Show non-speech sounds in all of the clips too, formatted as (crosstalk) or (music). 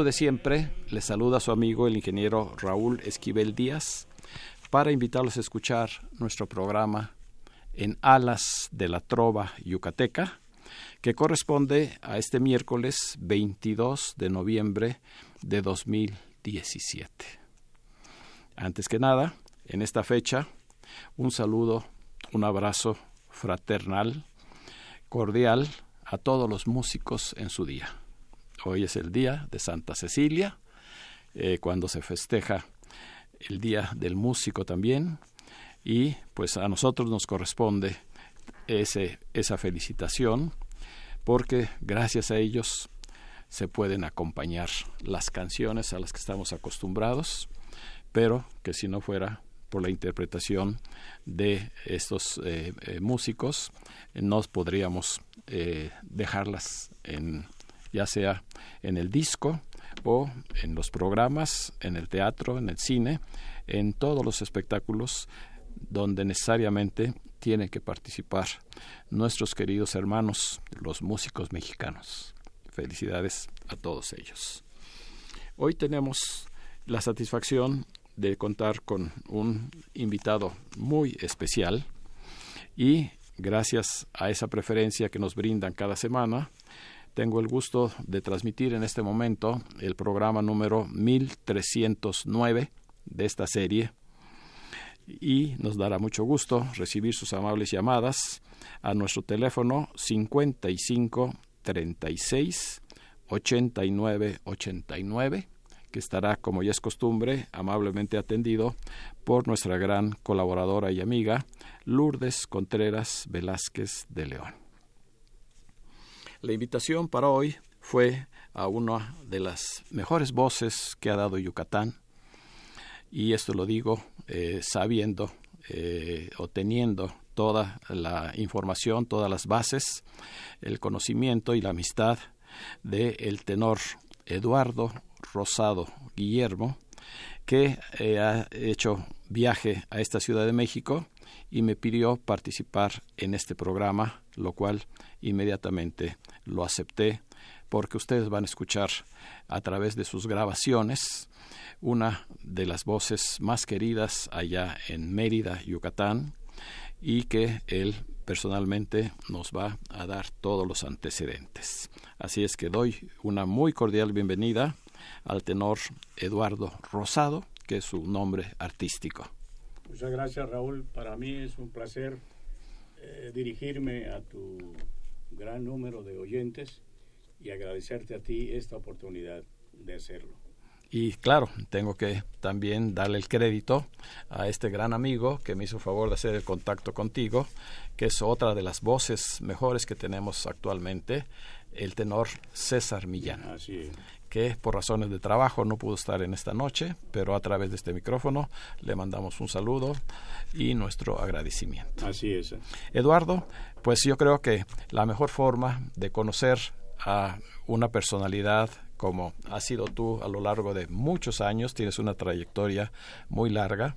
De siempre, les saluda su amigo el ingeniero Raúl Esquivel Díaz para invitarlos a escuchar nuestro programa en Alas de la Trova Yucateca, que corresponde a este miércoles 22 de noviembre de 2017. Antes que nada, en esta fecha, un saludo, un abrazo fraternal, cordial a todos los músicos en su día. Hoy es el día de Santa Cecilia, eh, cuando se festeja el Día del Músico también, y pues a nosotros nos corresponde ese, esa felicitación, porque gracias a ellos se pueden acompañar las canciones a las que estamos acostumbrados, pero que si no fuera por la interpretación de estos eh, eh, músicos, no podríamos dejarlas en ya sea en el disco o en los programas, en el teatro, en el cine, en todos los espectáculos donde necesariamente tienen que participar nuestros queridos hermanos, los músicos mexicanos. Felicidades a todos ellos. Hoy tenemos la satisfacción de contar con un invitado muy especial y gracias a esa preferencia que nos brindan cada semana, tengo el gusto de transmitir en este momento el programa número 1309 de esta serie y nos dará mucho gusto recibir sus amables llamadas a nuestro teléfono 55 36 89 89 que estará, como ya es costumbre, amablemente atendido por nuestra gran colaboradora y amiga Lourdes Contreras Velázquez de León. La invitación para hoy fue a una de las mejores voces que ha dado Yucatán, y esto lo digo eh, sabiendo eh, o teniendo toda la información, todas las bases, el conocimiento y la amistad del el tenor Eduardo Rosado Guillermo, que eh, ha hecho viaje a esta Ciudad de México y me pidió participar en este programa, lo cual inmediatamente lo acepté porque ustedes van a escuchar a través de sus grabaciones una de las voces más queridas allá en Mérida, Yucatán, y que él personalmente nos va a dar todos los antecedentes. Así es que doy una muy cordial bienvenida al tenor Eduardo Rosado, que es su nombre artístico. Muchas gracias Raúl, para mí es un placer eh, dirigirme a tu gran número de oyentes y agradecerte a ti esta oportunidad de hacerlo. Y claro, tengo que también darle el crédito a este gran amigo que me hizo favor de hacer el contacto contigo, que es otra de las voces mejores que tenemos actualmente, el tenor César Millán, que por razones de trabajo no pudo estar en esta noche, pero a través de este micrófono le mandamos un saludo y nuestro agradecimiento. Así es. Eduardo, pues yo creo que la mejor forma de conocer a una personalidad como has sido tú a lo largo de muchos años, tienes una trayectoria muy larga,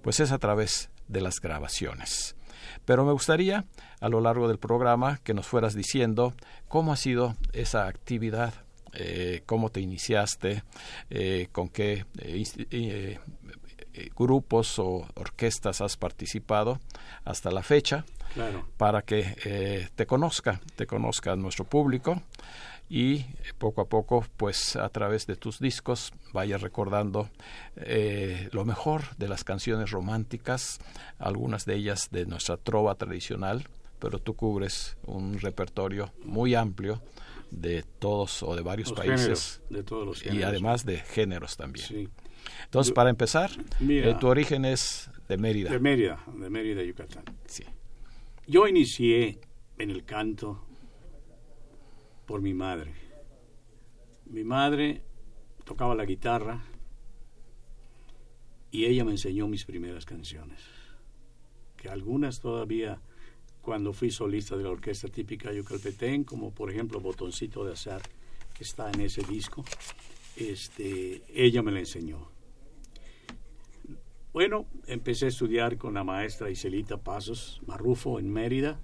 pues es a través de las grabaciones. Pero me gustaría a lo largo del programa que nos fueras diciendo cómo ha sido esa actividad, eh, cómo te iniciaste, eh, con qué eh, grupos o orquestas has participado hasta la fecha, para que te conozca, te conozca nuestro público y poco a poco, pues a través de tus discos, vaya recordando eh, lo mejor de las canciones románticas, algunas de ellas de nuestra trova tradicional, pero tú cubres un repertorio muy amplio de todos o de varios países de todos los y además de géneros también. Entonces, para empezar, eh, tu origen es de Mérida. De Mérida, de Mérida, Yucatán. Sí. Yo inicié en el canto por mi madre. Mi madre tocaba la guitarra y ella me enseñó mis primeras canciones, que algunas todavía cuando fui solista de la orquesta típica yucalpetén, como por ejemplo Botoncito de Azar, que está en ese disco, este, ella me la enseñó. Bueno, empecé a estudiar con la maestra Iselita Pasos Marrufo en Mérida.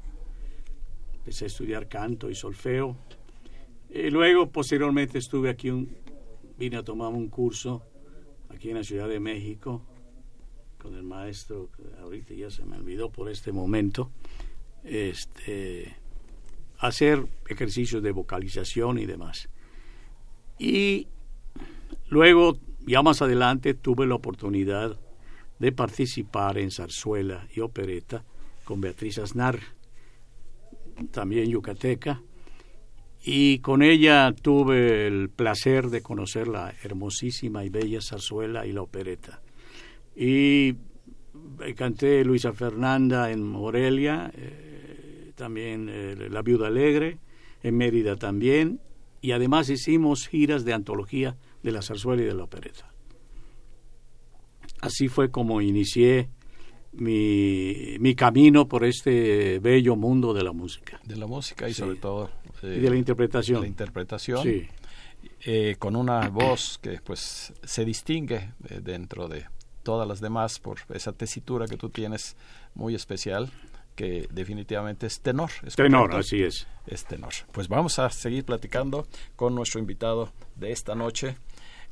Empecé a estudiar canto y solfeo y luego, posteriormente, estuve aquí, un, vine a tomar un curso aquí en la Ciudad de México con el maestro, ahorita ya se me olvidó por este momento, este, hacer ejercicios de vocalización y demás. Y luego, ya más adelante, tuve la oportunidad de participar en zarzuela y opereta con Beatriz Aznar, también yucateca, y con ella tuve el placer de conocer la hermosísima y bella zarzuela y la opereta. Y eh, canté Luisa Fernanda en Morelia, eh, también eh, La Viuda Alegre, en Mérida también, y además hicimos giras de antología de la zarzuela y de la opereta. Así fue como inicié mi, mi camino por este bello mundo de la música. De la música y sobre todo y de la interpretación. la interpretación. Eh, con una voz que pues se distingue eh, dentro de todas las demás por esa tesitura que tú tienes muy especial que definitivamente es tenor. ¿es tenor, así es. Es tenor. Pues vamos a seguir platicando con nuestro invitado de esta noche,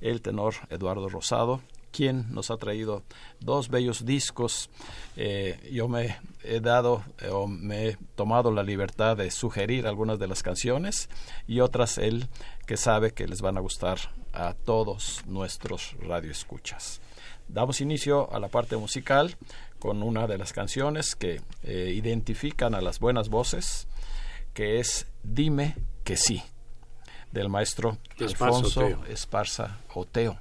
el tenor Eduardo Rosado, quien nos ha traído dos bellos discos. Eh, yo me he dado eh, o me he tomado la libertad de sugerir algunas de las canciones y otras él que sabe que les van a gustar a todos nuestros radioescuchas. Damos inicio a la parte musical con una de las canciones que eh, identifican a las buenas voces, que es Dime que sí, del maestro Alfonso Esparza Oteo.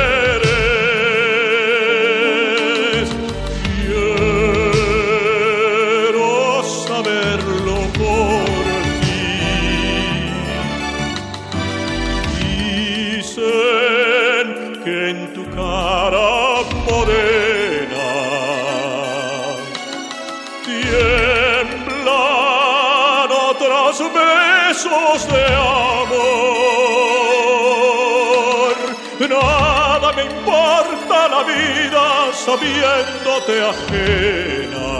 vida sabiéndote ajena.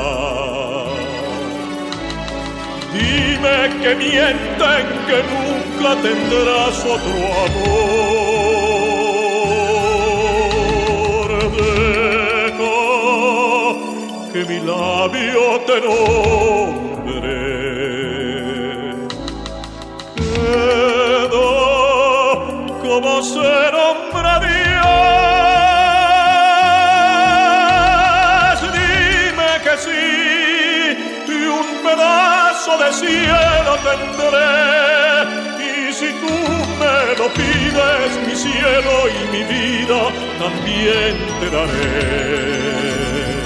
Dime que mienten que nunca tendrás otro amor. Deja que mi labio te nombre. Queda como ser pedazo de cielo tendré. Y si tú me lo pides, mi cielo y mi vida también te daré.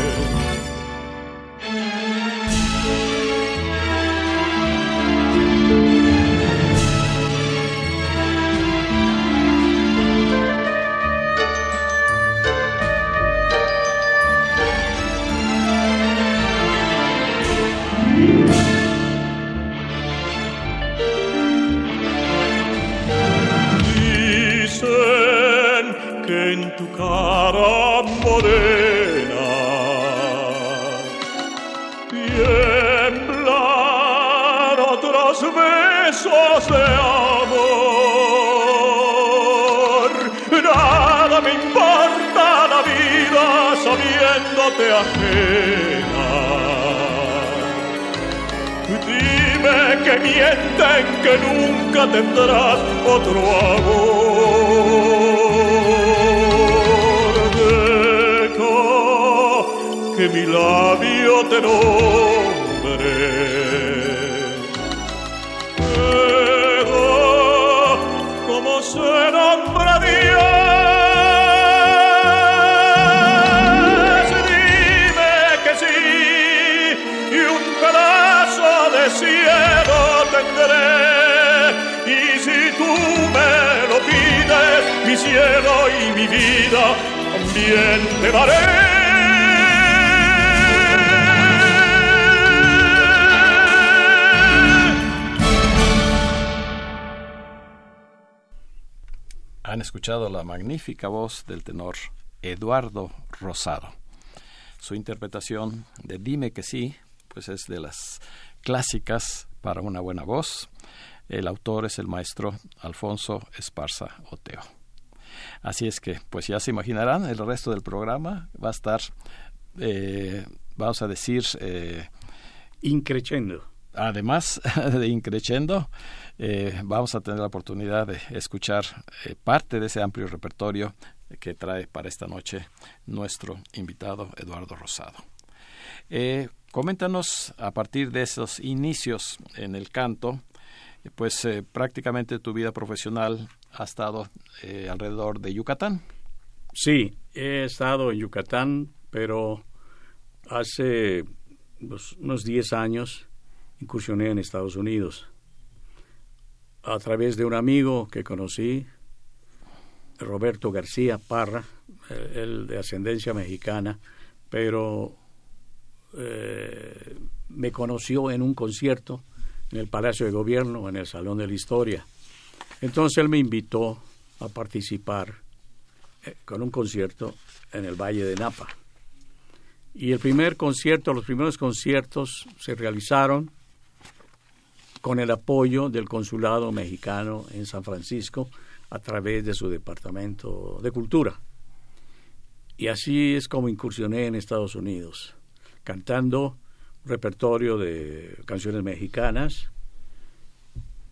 Magnífica voz del tenor Eduardo Rosado. Su interpretación de Dime que sí, pues es de las clásicas para una buena voz. El autor es el maestro Alfonso Esparza Oteo. Así es que, pues ya se imaginarán, el resto del programa va a estar, eh, vamos a decir... Eh, increchendo. Además (laughs) de increchendo, eh, vamos a tener la oportunidad de escuchar eh, parte de ese amplio repertorio que trae para esta noche nuestro invitado Eduardo Rosado. Eh, coméntanos a partir de esos inicios en el canto, pues prácticamente tu vida profesional ha estado alrededor de Yucatán. Sí, he estado en Yucatán, pero hace unos 10 años incursioné en Estados Unidos a través de un amigo que conocí, Roberto García Parra, él de ascendencia mexicana, pero eh, me conoció en un concierto en el Palacio de Gobierno, en el Salón de la Historia. Entonces él me invitó a participar eh, con un concierto en el Valle de Napa. Y el primer concierto, los primeros conciertos se realizaron con el apoyo del Consulado Mexicano en San Francisco a través de su Departamento de Cultura. Y así es como incursioné en Estados Unidos, cantando un repertorio de canciones mexicanas,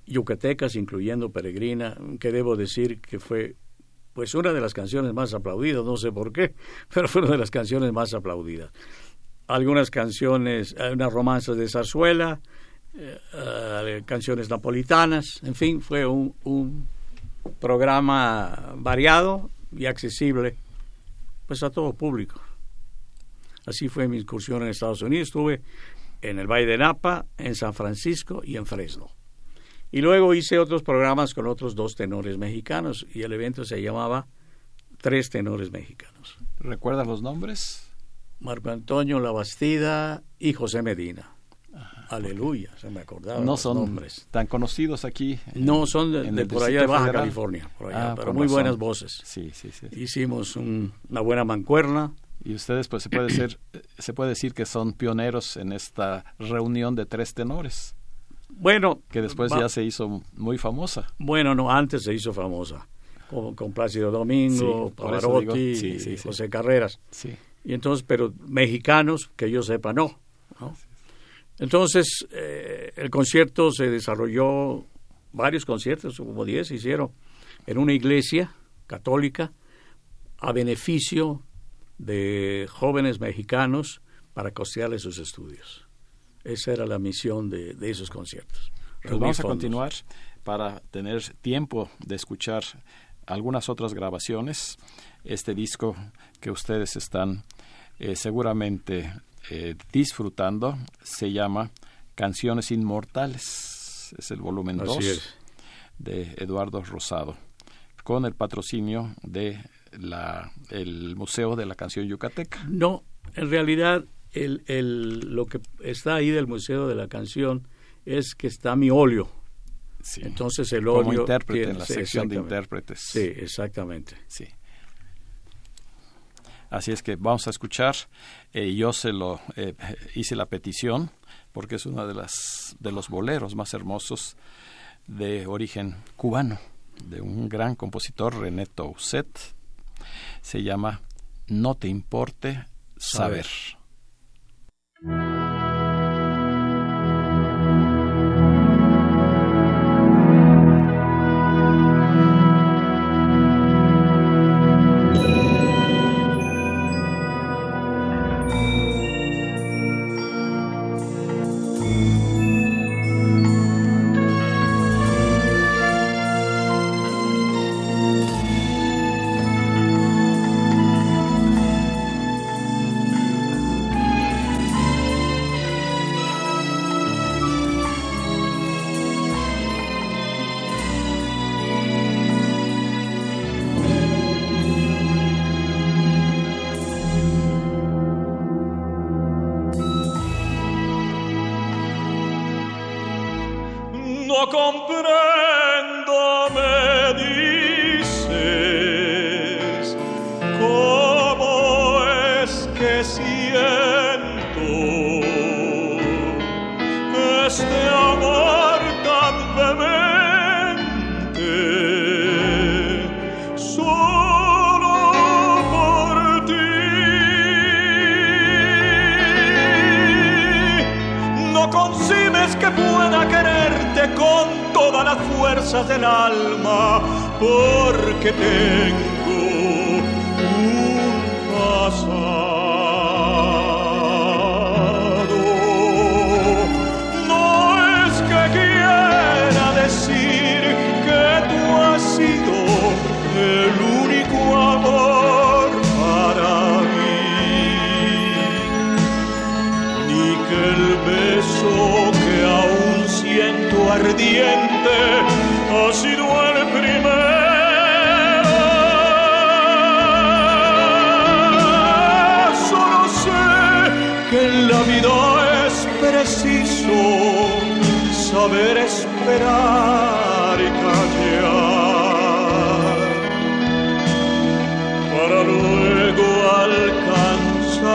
yucatecas, incluyendo Peregrina, que debo decir que fue pues una de las canciones más aplaudidas, no sé por qué, (laughs) pero fue una de las canciones más aplaudidas. Algunas canciones, unas romanzas de zarzuela, eh, canciones napolitanas, en fin, fue un, un, programa variado y accesible pues a todo público. Así fue mi incursión en Estados Unidos. Estuve en el Valle de Napa, en San Francisco y en Fresno. Y luego hice otros programas con otros dos tenores mexicanos y el evento se llamaba Tres Tenores Mexicanos. ¿Recuerdas los nombres? Marco Antonio Labastida y José Medina. Aleluya, se me acordaba. No son nombres. tan conocidos aquí. en- No, son de, por allá de Baja Federal. California, por allá, Ah, pero muy razón. buenas voces. Sí, sí, sí. Hicimos un- una buena mancuerna. Y ustedes, pues, se puede, ser, se puede decir que son pioneros en esta reunión de tres tenores, Bueno, que después va- ya se hizo muy famosa. Bueno, no, antes se hizo famosa. Con, con Plácido Domingo, Sí, Pavarotti, digo, sí, sí, sí. José Carreras. Sí. Y entonces, pero mexicanos, que yo sepa. ¿no? Entonces, eh, el concierto se desarrolló, varios conciertos, como 10 se hicieron, en una iglesia católica a beneficio de jóvenes mexicanos para costearles sus estudios. Esa era la misión de, de esos conciertos. Pues vamos a continuar para tener tiempo de escuchar algunas otras grabaciones. Este disco que ustedes están eh, seguramente eh, disfrutando se llama Canciones Inmortales. Es el volumen Así 2 es. de Eduardo Rosado, con el patrocinio de la, el Museo de la Canción Yucateca. No, en realidad el, el, lo que está ahí del Museo de la Canción es que está mi óleo. Sí. Entonces el óleo... Como intérprete tiene- en la sí, sección de intérpretes. Sí, exactamente. Sí. Así es que vamos a escuchar. eh, yo se lo eh, hice la petición porque es uno de las de los boleros más hermosos de origen cubano de un gran compositor René Tousset. Se llama No te importe saber. El beso que aún siento ardiente ha sido el primero. Solo sé que en la vida es preciso saber esperar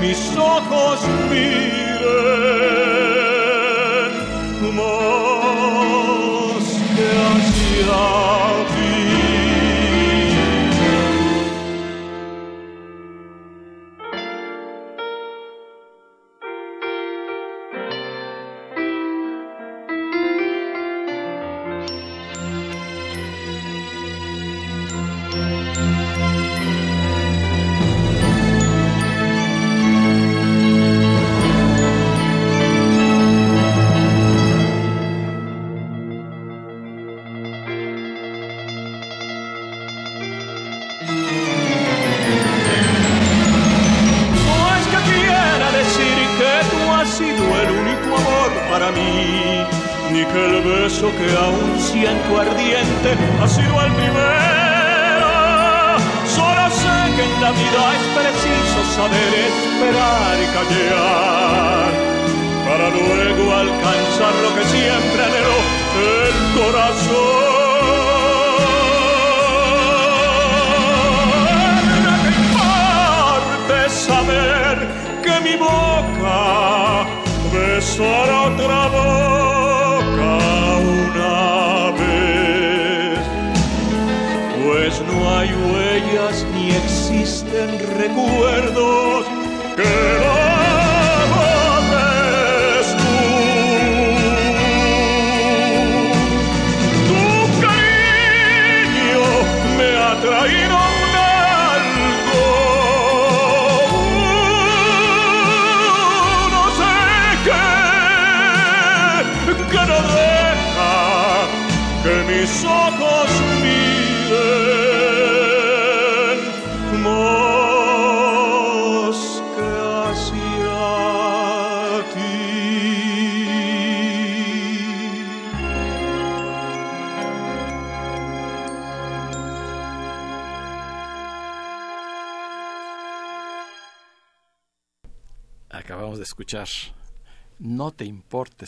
que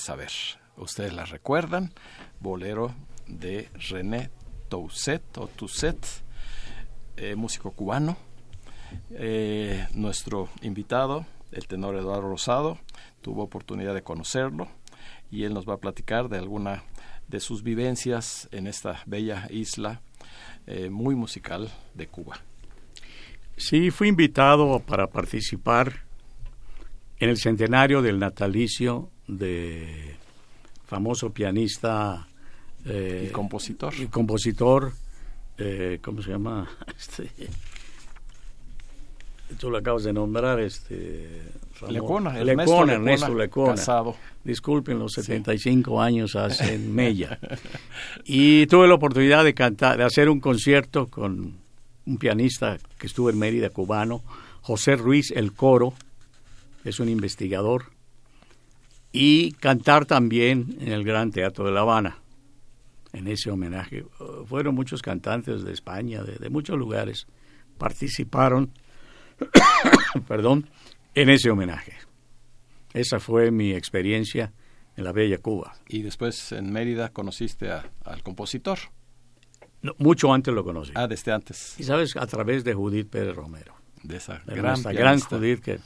saber. Ustedes la recuerdan, bolero de René Tousset o Tousset, eh, músico cubano. Eh, nuestro invitado, el tenor Eduardo Rosado, tuvo oportunidad de conocerlo y él nos va a platicar de alguna de sus vivencias en esta bella isla eh, muy musical de Cuba. Sí, fui invitado para participar en el centenario del natalicio de famoso pianista eh, Y compositor. y compositor, eh, ¿cómo se llama? (laughs) Este, tú lo acabas de nombrar, este... Ramón- Lecona, Lecona, Ernesto Ernesto Lecona, Lecona. casado. Disculpen, los 75 años hace en (laughs) Mella. Y tuve la oportunidad de cantar, de hacer un concierto con un pianista que estuvo en Mérida, cubano, José Ruiz El Coro, es un investigador, y cantar también en el Gran Teatro de La Habana, en ese homenaje. Uh, Fueron muchos cantantes de España, de, de muchos lugares, participaron, (coughs) perdón, en ese homenaje. Esa fue mi experiencia en la bella Cuba. Y después en Mérida conociste a- al compositor. No, mucho antes lo conocí. Ah, desde antes. Y sabes, a través de Judith Pérez Romero. De esa de gran, gran. Judith que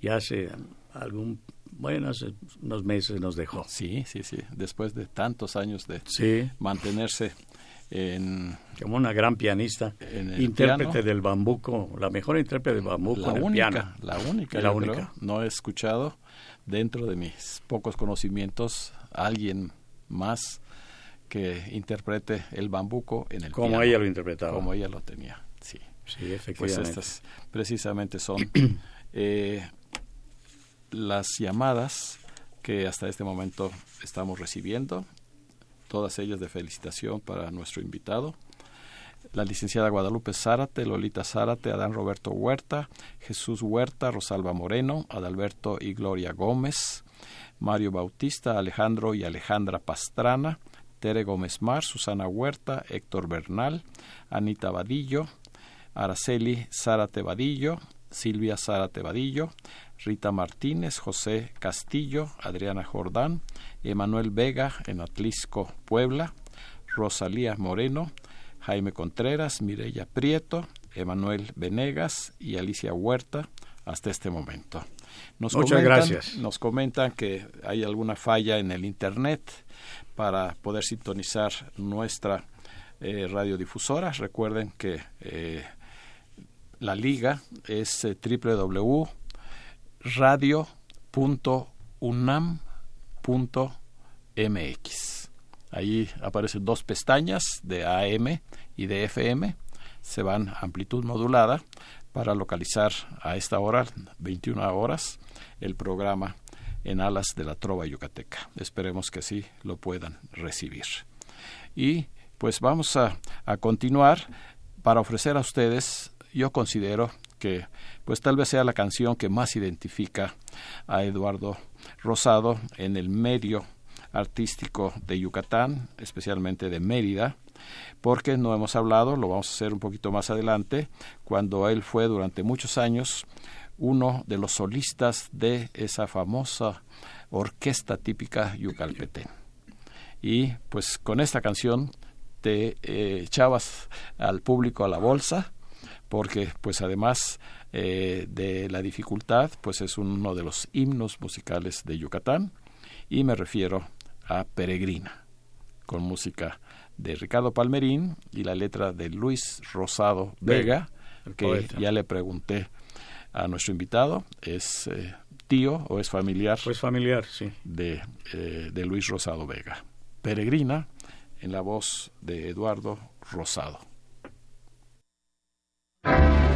ya hace algún, bueno, hace unos meses nos dejó. Sí, sí, sí. Después de tantos años de Sí, mantenerse en como una gran pianista, intérprete piano. del bambuco, la mejor intérprete del bambuco la en el única, piano. la única, La única. creo. No he escuchado dentro de mis pocos conocimientos a alguien más que interprete el bambuco en el Como piano, ella lo interpretaba. Como ella lo tenía, sí. Sí, Pues efectivamente. estas precisamente son (clears throat) eh, las llamadas que hasta este momento estamos recibiendo, todas ellas de felicitación para nuestro invitado. La licenciada Guadalupe Zárate, Lolita Zárate, Adán Roberto Huerta, Jesús Huerta, Rosalba Moreno, Adalberto y Gloria Gómez, Mario Bautista, Alejandro y Alejandra Pastrana, Tere Gómez Mar, Susana Huerta, Héctor Bernal, Anita Vadillo, Araceli Zárate Vadillo, Silvia Zárate Vadillo, Rita Martínez, José Castillo, Adriana Jordán, Emanuel Vega en Atlisco, Puebla, Rosalía Moreno, Jaime Contreras, Mireya Prieto, Emanuel Venegas y Alicia Huerta hasta este momento. Nos Muchas comentan- gracias. Nos comentan que hay alguna falla en el Internet para poder sintonizar nuestra eh, radiodifusora. Recuerden que eh, la liga es eh, www.radio.unam.mx. Ahí aparecen dos pestañas de AM y de FM. Se van a amplitud modulada para localizar a esta hora, 21 horas, el programa en alas de la trova yucateca. Esperemos que así lo puedan recibir. Y pues vamos a, a continuar para ofrecer a ustedes, yo considero que pues tal vez sea la canción que más identifica a Eduardo Rosado en el medio artístico de Yucatán, especialmente de Mérida, porque no hemos hablado, lo vamos a hacer un poquito más adelante, cuando él fue durante muchos años uno de los solistas de esa famosa orquesta típica yucalpetén. Y pues con esta canción te eh, echabas al público a la bolsa, porque pues además eh, de la dificultad, pues es uno de los himnos musicales de Yucatán, y me refiero a Peregrina, con música de Ricardo Palmerín y la letra de Luis Rosado Vega, que ya le pregunté a nuestro invitado, es eh, tío o es familiar. Pues familiar, sí. De, eh, de Luis Rosado Vega. Peregrina, en la voz de Eduardo Rosado. thank you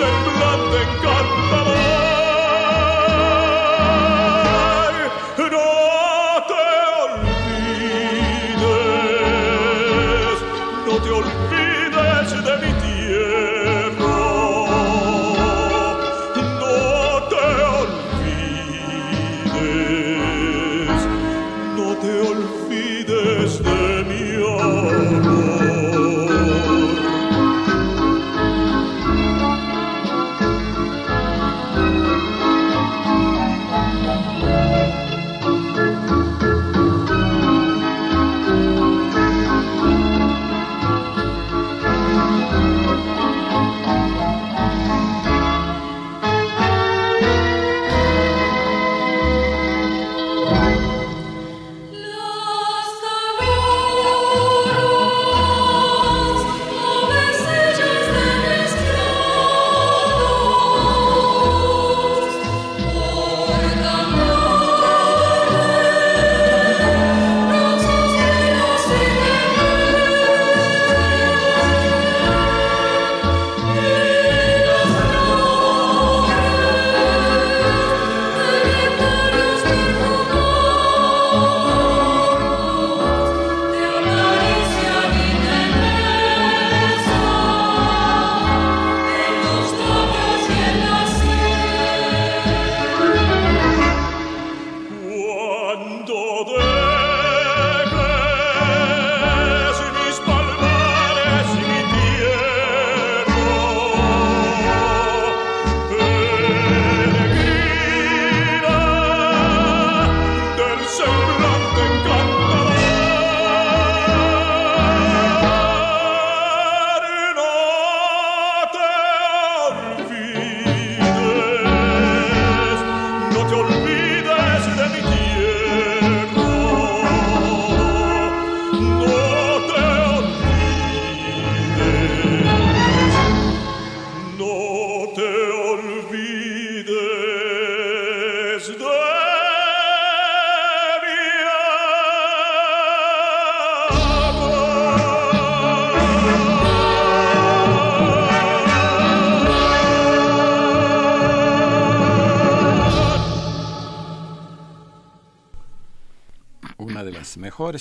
se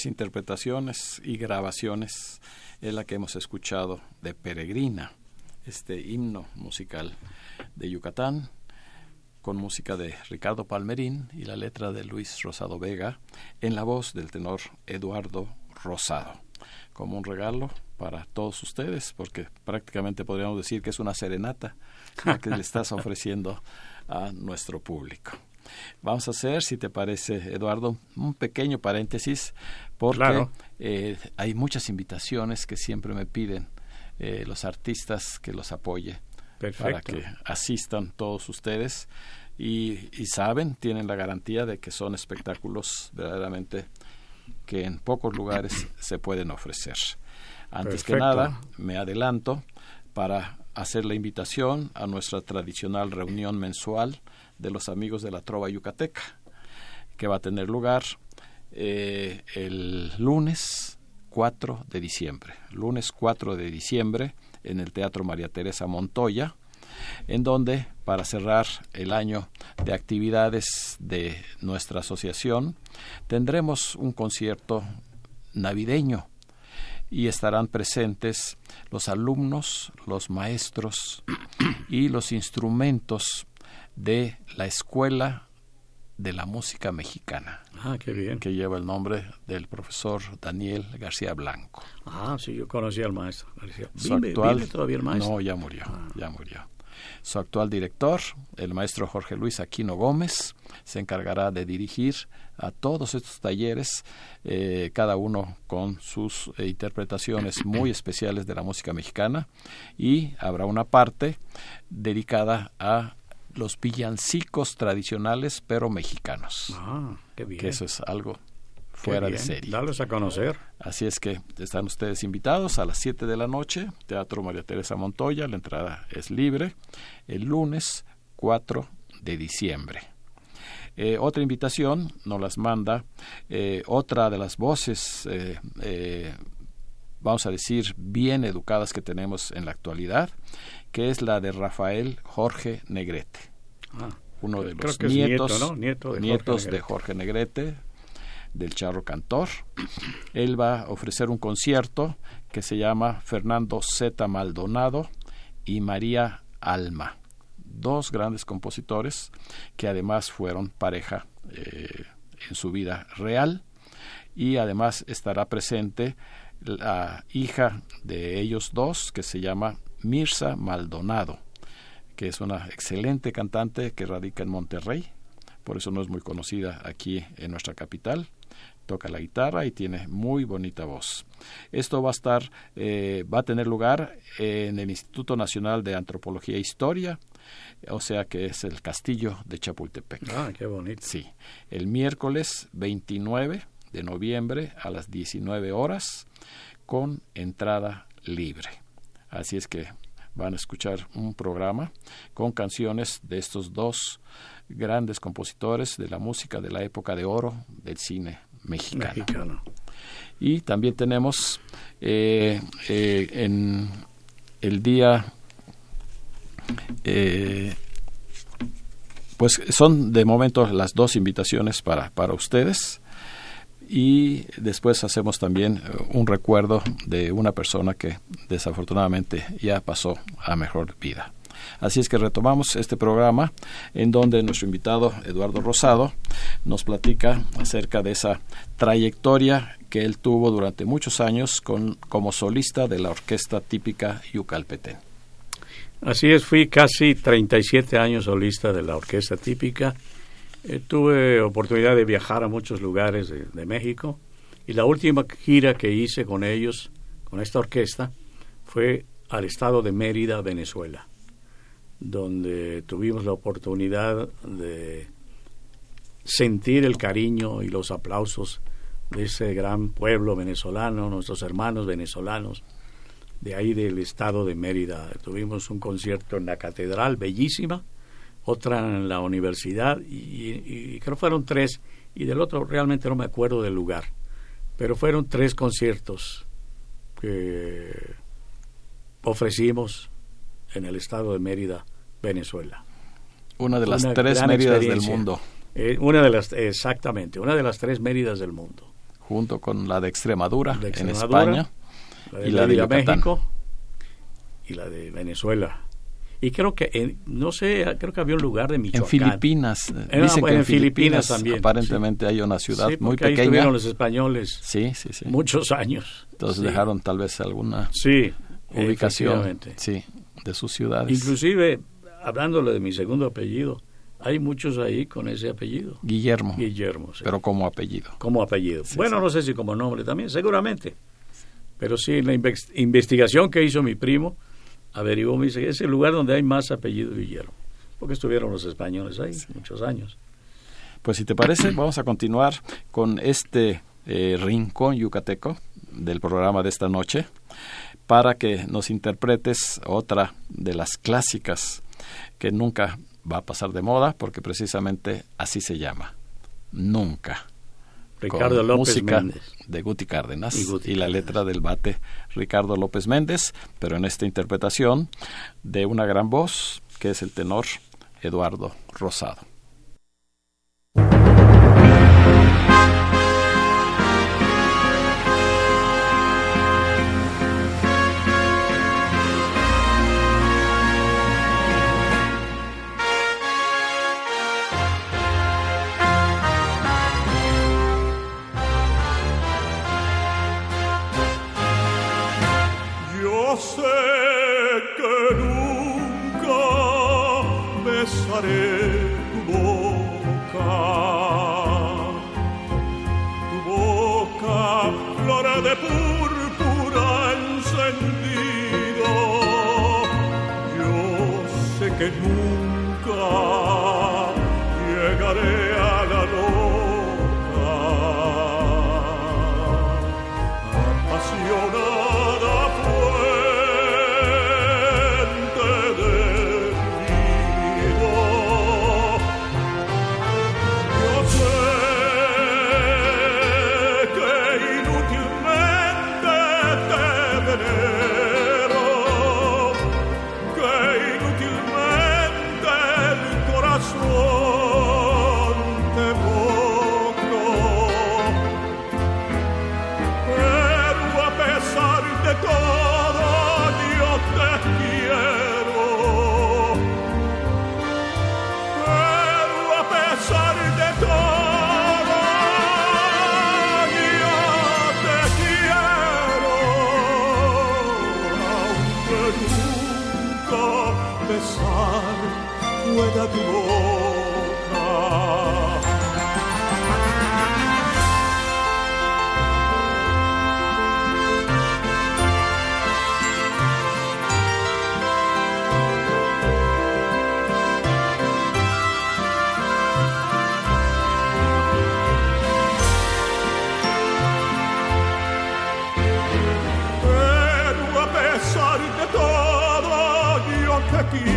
interpretaciones y grabaciones es la que hemos escuchado de Peregrina, este himno musical de Yucatán, con música de Ricardo Palmerín y la letra de Luis Rosado Vega, en la voz del tenor Eduardo Rosado, como un regalo para todos ustedes, porque prácticamente podríamos decir que es una serenata la que le estás ofreciendo a nuestro público. Vamos a hacer, si te parece, Eduardo, un pequeño paréntesis, porque eh, hay muchas invitaciones que siempre me piden eh, los artistas que los apoye para que asistan todos ustedes y, saben, tienen la garantía de que son espectáculos verdaderamente que en pocos lugares (clears throat) se pueden ofrecer. Antes que nada, me adelanto para hacer la invitación a nuestra tradicional reunión mensual de los amigos de la Trova Yucateca, que va a tener lugar eh, el lunes 4 de diciembre. Lunes 4 de diciembre en el Teatro María Teresa Montoya, en donde, para cerrar el año de actividades de nuestra asociación, tendremos un concierto navideño y estarán presentes los alumnos, los maestros y los instrumentos de la Escuela de la Música Mexicana. Ah, qué bien. Que lleva el nombre del profesor Daniel García Blanco. Ah, sí, yo conocía al maestro García. ¿Vive, todavía el maestro? No, ya murió, ah. ya murió. Su actual director, el maestro Jorge Luis Aquino Gómez, se encargará de dirigir a todos estos talleres, eh, cada uno con sus eh, interpretaciones muy especiales de la música mexicana, y habrá una parte dedicada a los villancicos tradicionales pero mexicanos. Ah, qué bien. Que eso es algo fuera de serie. Dalos a conocer. Así es que están ustedes invitados a las 7 de la noche, Teatro María Teresa Montoya, la entrada es libre, el lunes 4 de diciembre. Eh, otra invitación nos las manda eh, otra de las voces, eh, vamos a decir, bien educadas que tenemos en la actualidad, que es la de Rafael Jorge Negrete. Ah, uno de los nietos, nietos de Jorge Negrete, del Charro Cantor. Él va a ofrecer un concierto que se llama Fernando Z. Maldonado y María Alma, dos grandes compositores que además fueron pareja eh, en su vida real y además estará presente la hija de ellos dos que se llama Mirza Maldonado, que es una excelente cantante que radica en Monterrey, por eso no es muy conocida aquí en nuestra capital. Toca la guitarra y tiene muy bonita voz. Esto va a estar, eh, va a tener lugar en el Instituto Nacional de Antropología e Historia, o sea que es el Castillo de Chapultepec. Ah, qué bonito. Sí, el miércoles 29 de noviembre a las 19 horas con entrada libre. Así es que van a escuchar un programa con canciones de estos dos grandes compositores de la música de la época de oro del cine mexicano. Y también tenemos eh, eh, en el día, eh, pues son de momento las dos invitaciones para, para ustedes y después hacemos también un recuerdo de una persona que desafortunadamente ya pasó a mejor vida. Así es que retomamos este programa en donde nuestro invitado Eduardo Rosado nos platica acerca de esa trayectoria que él tuvo durante muchos años con, como solista de la orquesta típica Yucalpetén. Así es, fui casi 37 años solista de la orquesta típica. Eh, tuve oportunidad de viajar a muchos lugares de México y la última gira que hice con ellos, con esta orquesta, fue al estado de Mérida, Venezuela donde tuvimos la oportunidad de sentir el cariño y los aplausos de ese gran pueblo venezolano, nuestros hermanos venezolanos, de ahí del estado de Mérida. Tuvimos un concierto en la catedral, bellísima, otra en la universidad, y, y creo fueron tres, y del otro realmente no me acuerdo del lugar, pero fueron tres conciertos que ofrecimos en el estado de Mérida, Venezuela. Una de las tres Méridas del mundo. Eh, una de las, exactamente, una de las tres Méridas del mundo. junto con la de Extremadura, De en España la de y la de Yucatán. México y la de Venezuela. Y creo que, en- no sé, creo que había un lugar de En Michoacán. Filipinas, eh, dicen que bueno, en Filipinas, también, aparentemente hay una ciudad Sí, muy porque ahí pequeña. estuvieron los españoles Sí, sí, sí. muchos años. Entonces Sí. dejaron tal vez alguna Sí, ubicación, sí, de sus ciudades. Inclusive, hablándole de mi segundo apellido, hay muchos ahí con ese apellido, Guillermo, Guillermo. sí. pero como apellido. como apellido. Sí, bueno, sí. no sé si como nombre también, seguramente. Pero sí, en la inves- investigación que hizo mi primo, averiguó, me dice, es el lugar donde hay más apellido Guillermo. Porque estuvieron los españoles ahí muchos años. Pues si te parece, vamos a continuar con este eh, rincón yucateco del programa de esta noche para que nos interpretes otra de las clásicas que nunca va a pasar de moda porque precisamente así se llama. Nunca. Ricardo con López música Méndez. de Guti Cárdenas Y y, la letra del bate Ricardo López Méndez, pero en esta interpretación de una gran voz que es el tenor Eduardo Rosado.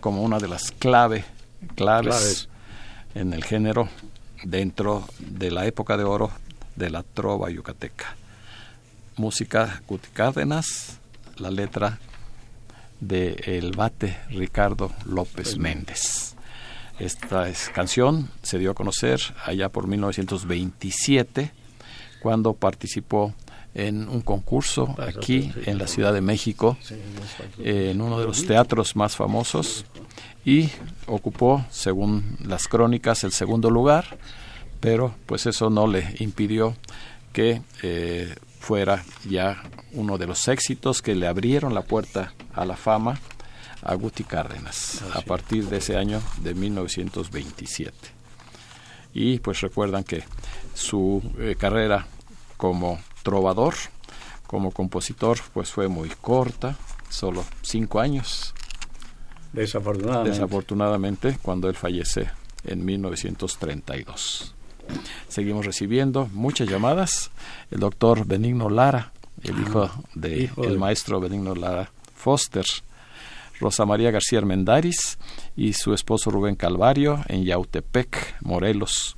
Como una de las clave, claves, Claves. en el género dentro de la época de oro de la trova yucateca. Música Guti Cárdenas, la letra de el bate Ricardo López Méndez. Esta es- canción se dio a conocer allá por 1927 cuando participó en un concurso aquí en la Ciudad de México eh, en uno de los teatros más famosos y ocupó, según las crónicas, el segundo lugar, pero pues eso no le impidió que eh, fuera ya uno de los éxitos que le abrieron la puerta a la fama Agustín Cárdenas a partir de ese año de 1927. Y pues recuerdan que su eh, carrera como trovador, como compositor, pues fue muy corta, solo cinco años. Desafortunadamente. Desafortunadamente, cuando él fallece en 1932. Seguimos recibiendo muchas llamadas. El doctor Benigno Lara, el hijo del de maestro Benigno Lara Foster, Rosa María García Armendaris y su esposo Rubén Calvario en Yautepec, Morelos.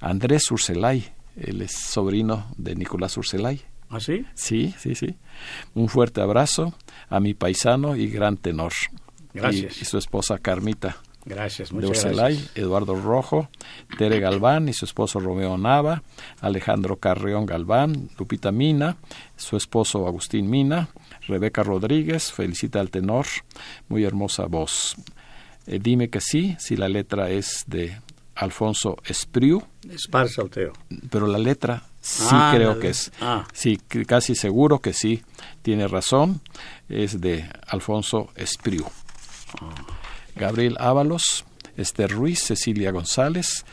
Andrés Urselay, él es sobrino de Nicolás Urselay. ¿Ah, sí? Sí, sí, sí. Un fuerte abrazo a mi paisano y gran tenor. Gracias. Y, su esposa Carmita. Gracias, de Urselay, Eduardo Rojo, Tere Galván y su esposo Romeo Nava, Alejandro Carreón Galván, Lupita Mina, su esposo Agustín Mina, Rebeca Rodríguez, felicita al tenor, muy hermosa voz. Eh, dime que sí, si la letra es de Alfonso Espriu. Esparza Pero la letra sí ah, creo que es. Ah. Sí, casi seguro que sí. Tiene razón. Es de Alfonso Espriu. Ah. Gabriel Ábalos, Esther Ruiz, Cecilia González.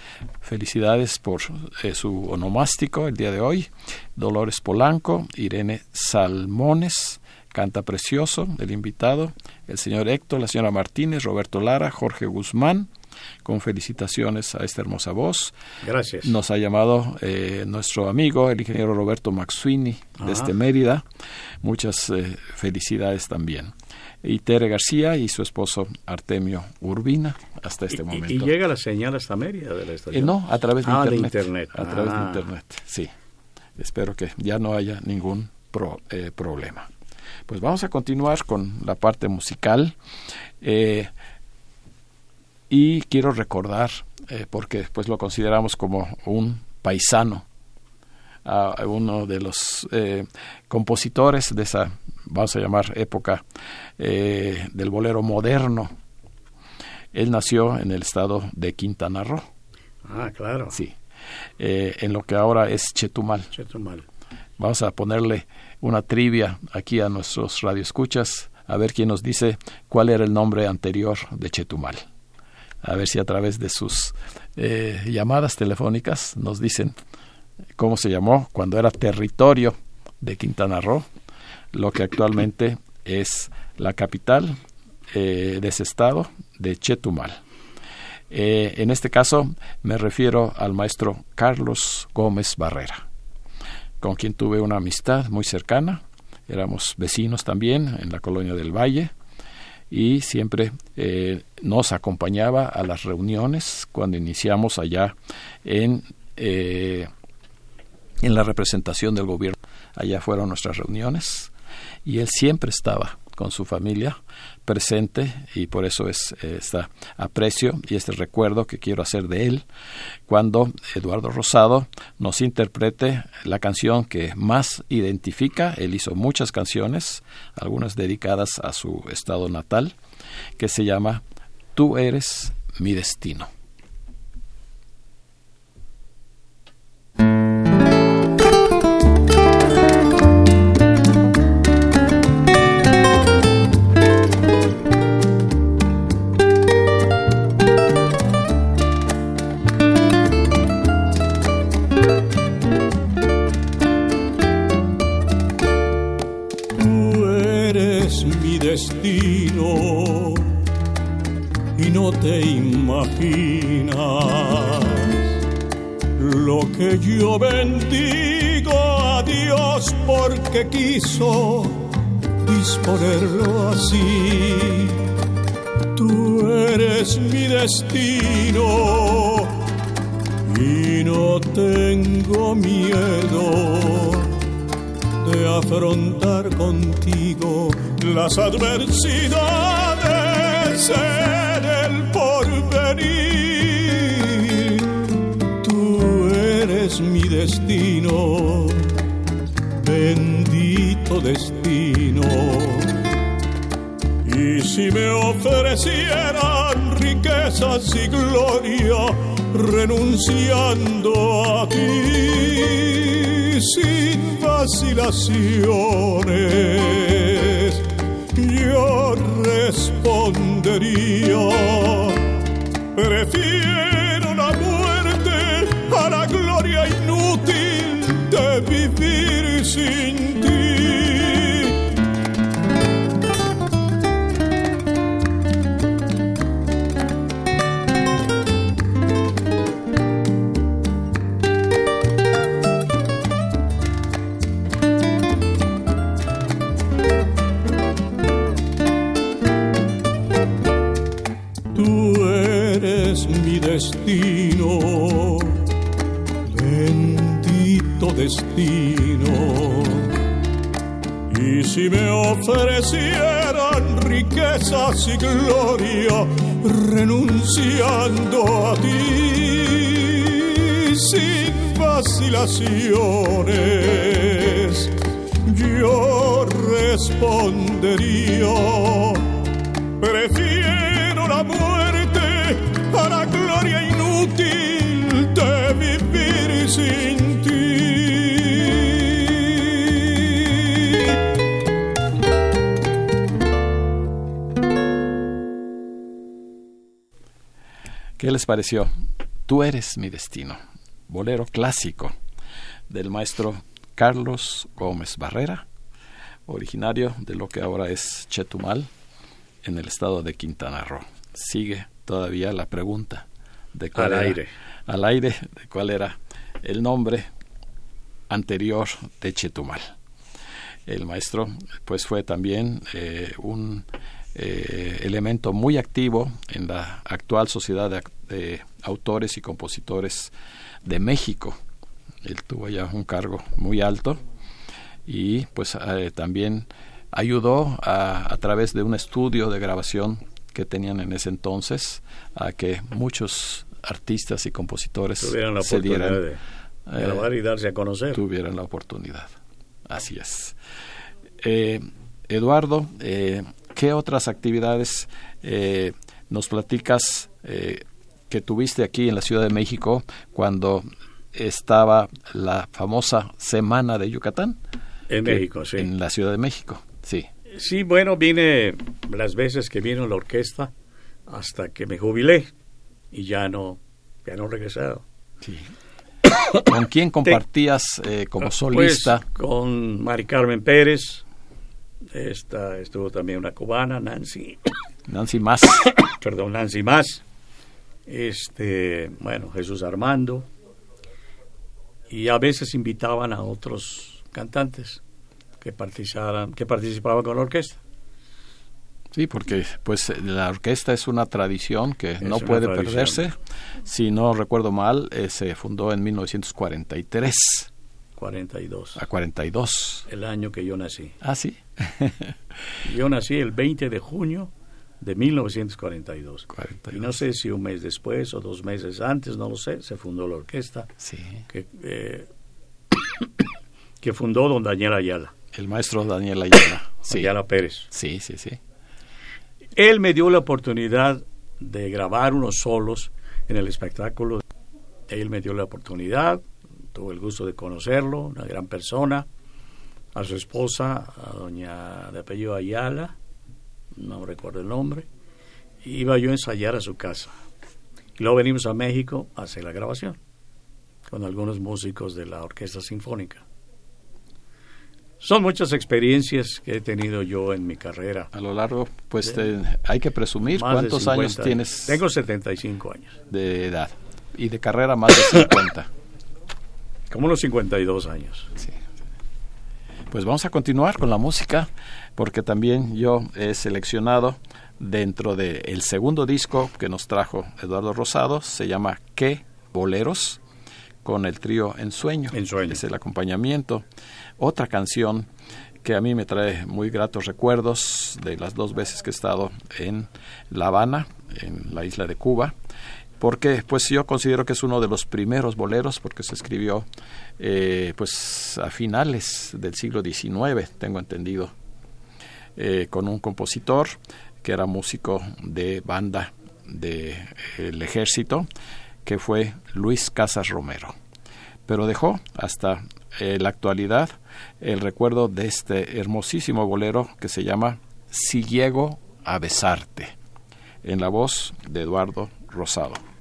Felicidades por eh, su onomástico el día de hoy. Dolores Polanco, Irene Salmones. Canta precioso el invitado, el señor Héctor, la señora Martínez, Roberto Lara, Jorge Guzmán, con felicitaciones a esta hermosa voz. Gracias. Nos ha llamado eh, nuestro amigo, el ingeniero Roberto Maxuini, desde Mérida. Muchas eh, felicidades también. Y Tere García y su esposo Artemio Urbina hasta este momento. ¿Y, llega la señal hasta Mérida de la estación? Eh, no, a través de ah, internet. A través de ah. internet, sí. Espero que ya no haya ningún problema. Pues vamos a continuar con la parte musical. Eh, y quiero recordar, eh, porque pues lo consideramos como un paisano, a uno de los eh, compositores de esa, vamos a llamar, época eh, del bolero moderno. Él nació en el estado de Quintana Roo. Ah, claro. Sí. en lo que ahora es Chetumal. Chetumal. Vamos a ponerle una trivia aquí a nuestros radioescuchas, a ver quién nos dice cuál era el nombre anterior de Chetumal a ver si a través de sus eh, llamadas telefónicas nos dicen cómo se llamó cuando era territorio de Quintana Roo, lo que actualmente es la capital eh, de ese estado, de Chetumal. Eh, en este caso me refiero al maestro Carlos Gómez Barrera, con quien tuve una amistad muy cercana, éramos vecinos también en la colonia del Valle, y siempre eh, nos acompañaba a las reuniones cuando iniciamos allá en, eh, en la representación del gobierno. Allá fueron nuestras reuniones y él siempre estaba con su familia presente y por eso es este aprecio y este recuerdo que quiero hacer de él cuando Eduardo Rosado nos interprete la canción que más identifica. Él hizo muchas canciones, algunas dedicadas a su estado natal, que se llama Tú eres mi destino. Destino y no tengo miedo de afrontar contigo las adversidades porvenir. Tú eres mi destino, bendito destino. Y si me ofrecieran riquezas y gloria, renunciando a ti sin vacilaciones, yo respondería. Destino. Y si me ofrecieran riquezas y gloria, renunciando a ti, sin vacilaciones, yo respondería, prefiero les pareció? Tú eres mi destino, bolero clásico del maestro Carlos Gómez Barrera, originario de lo que ahora es Chetumal, en el estado de Quintana Roo. Sigue todavía la pregunta de cuál Al era- aire. al aire de cuál era el nombre anterior de Chetumal. El maestro pues fue también eh, un eh, elemento muy activo en la actual sociedad de, autores y compositores de México. Él tuvo ya un cargo muy alto y pues eh, también ayudó a, a través de un estudio de grabación que tenían en ese entonces a que muchos artistas y compositores Tuvieron la se oportunidad dieran, de eh, grabar y darse a conocer. tuvieran la oportunidad. Así es. Eh, Eduardo, eh, ¿qué otras actividades eh, nos platicas eh, que tuviste aquí en la Ciudad de México cuando estaba la famosa Semana de Yucatán? En Que- México, sí. En la Ciudad de México, sí. Sí, bueno, vine las veces que vino la orquesta hasta que me jubilé y ya no, ya no he regresado. sí. (coughs) ¿Con quién compartías eh, como Pues, solista? con Mari Carmen Pérez, esta, estuvo también una cubana, Nancy, (coughs) Nancy Más. (coughs) perdón, Nancy Más, este, bueno, Jesús Armando, y a veces invitaban a otros cantantes que participaran, que participaban con la orquesta. Sí, porque pues la orquesta es una tradición que no una puede tradición. perderse. Si no recuerdo mal, eh, se fundó en 1943 42, a 42. el año que yo nací. Ah, sí. (laughs) Yo nací el 20 de junio de 1942. 42. Y no sé si un mes después o dos meses antes, no lo sé, se fundó la orquesta Sí. que, eh, (coughs) que fundó don Daniel Ayala, El maestro Daniel Ayala. (coughs) Sí. Ayala Pérez. Sí, sí, sí. Él me dio la oportunidad de grabar unos solos en el espectáculo. Él me dio la oportunidad, tuve el gusto de conocerlo, una gran persona. A su esposa, a doña de apellido Ayala, no recuerdo el nombre, iba yo a ensayar a su casa. Y luego venimos a México a hacer la grabación con algunos músicos de la Orquesta Sinfónica. Son muchas experiencias que he tenido yo en mi carrera. A lo largo, pues te- hay que presumir cuántos años 50 tienes Tengo 75 años. de edad y de carrera más de 50. Como unos 52 años. Sí. Pues vamos a continuar con la música, porque también yo he seleccionado dentro del segundo disco que nos trajo Eduardo Rosado, se llama ¿Qué Boleros? con el trío Ensueño. Ensueño. Es el acompañamiento. Otra canción que a mí me trae muy gratos recuerdos de las dos veces que he estado en La Habana, en la isla de Cuba, porque pues yo considero que es uno de los primeros boleros porque se escribió eh, pues a finales del siglo XIX, tengo entendido, eh, con un compositor que era músico de banda del ejército, que fue Luis Casas Romero. Pero dejó hasta eh, la actualidad el recuerdo de este hermosísimo bolero que se llama Si llego a besarte. en la voz de Eduardo Rosado.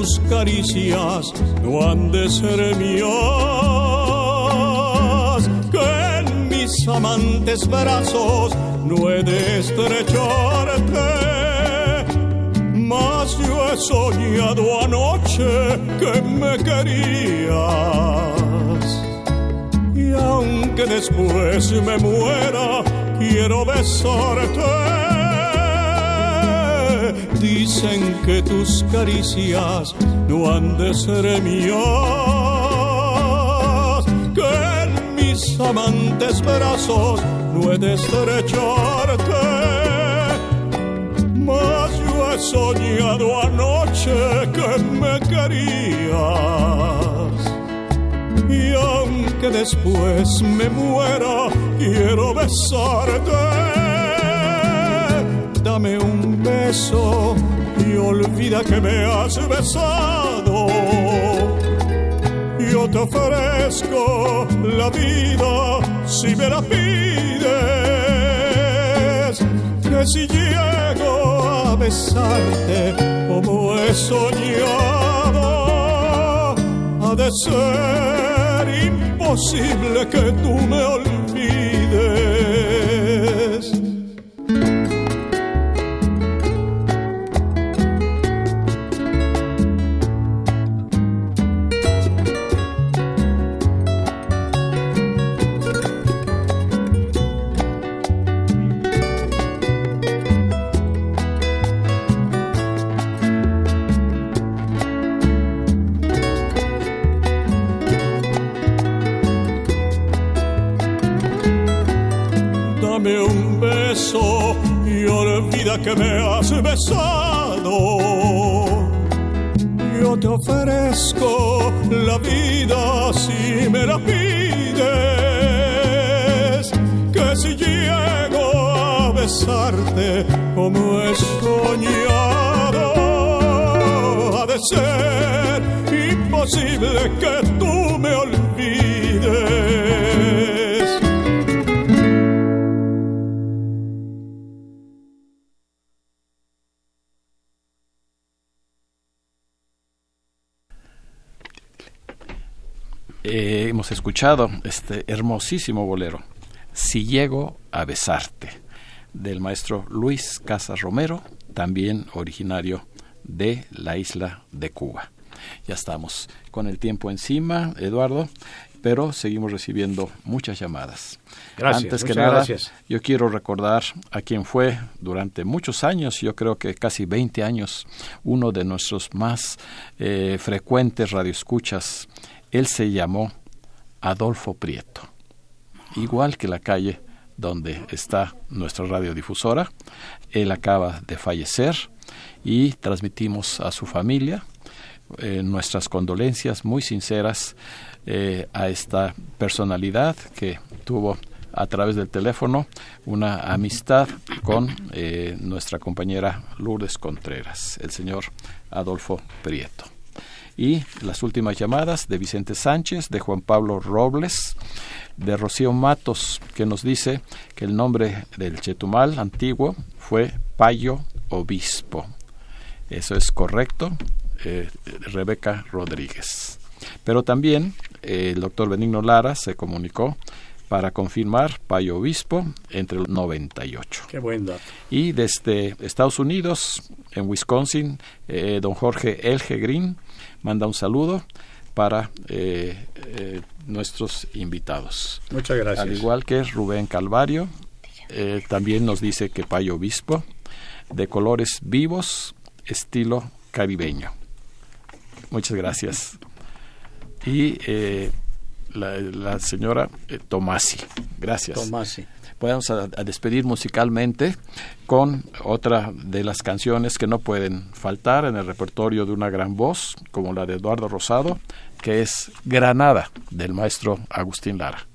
Tus caricias no han de ser mías, que en mis amantes brazos no he de estrecharte. Mas yo he soñado anoche que me querías. Y aunque después me muera, quiero besarte Dicen que tus caricias no han de ser mías, que en mis amantes brazos no he de estrecharte. Mas yo he soñado anoche que me querías. Y aunque después me muera, quiero besarte dame y olvida que me has besado. Yo te ofrezco la vida si me la pides. Que si llego a besarte como he soñado, ha de ser imposible que tú me olvides que me has besado. Yo te ofrezco la vida si me la pides. Que si llego a besarte como he soñado, ha de ser imposible que tú me escuchado este hermosísimo bolero, Si llego a besarte, del maestro Luis Casas Romero, también originario de la isla de Cuba. Ya estamos con el tiempo encima, Eduardo, pero seguimos recibiendo muchas llamadas. Gracias, Antes que nada, yo quiero recordar a quien fue durante muchos años, yo creo que casi 20 años, uno de nuestros más eh, frecuentes radioescuchas él se llamó Adolfo Prieto, igual que la calle donde está nuestra radiodifusora. Él acaba de fallecer y transmitimos a su familia eh, nuestras condolencias muy sinceras eh, a esta personalidad que tuvo a través del teléfono una amistad con eh, nuestra compañera Lourdes Contreras, el señor Adolfo Prieto y las últimas llamadas de Vicente Sánchez, de Juan Pablo Robles, de Rocío Matos, que nos dice que el nombre del Chetumal antiguo fue Payo Obispo. Eso es correcto, eh, Rebeca Rodríguez. Pero también eh, el doctor Benigno Lara se comunicó para confirmar Payo Obispo entre el 98. Qué buen dato. Y desde Estados Unidos, en Wisconsin, eh, don Jorge Elge Green manda un saludo para eh, eh, nuestros invitados. Muchas gracias. Al igual que Rubén Calvario, eh, también nos dice que Payo Obispo, de colores vivos, estilo caribeño. Muchas gracias. Y la, la, señora Tomasi, gracias. Tomasi vamos a, despedir musicalmente con otra de las canciones que no pueden faltar en el repertorio de una gran voz, como la de Eduardo Rosado, que es Granada, del maestro Agustín Lara.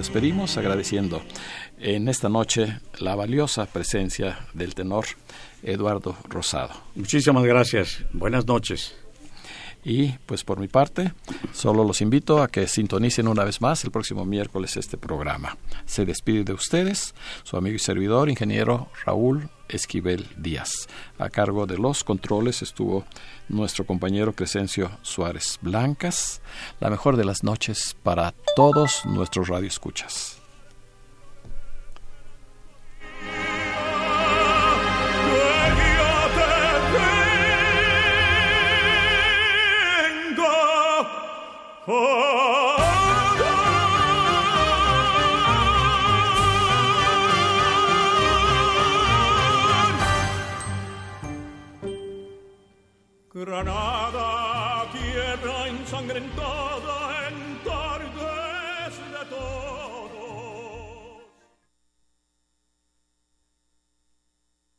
Despedimos agradeciendo en esta noche la valiosa presencia del tenor Eduardo Rosado. Muchísimas gracias. Buenas noches. Y pues por mi parte, solo los invito a que sintonicen una vez más el próximo miércoles este programa. Se despide de ustedes su amigo y servidor, ingeniero Raúl Esquivel Díaz. A cargo de los controles estuvo nuestro compañero Crescencio Suárez Blancas. La mejor de las noches para todos nuestros radioescuchas. Granada,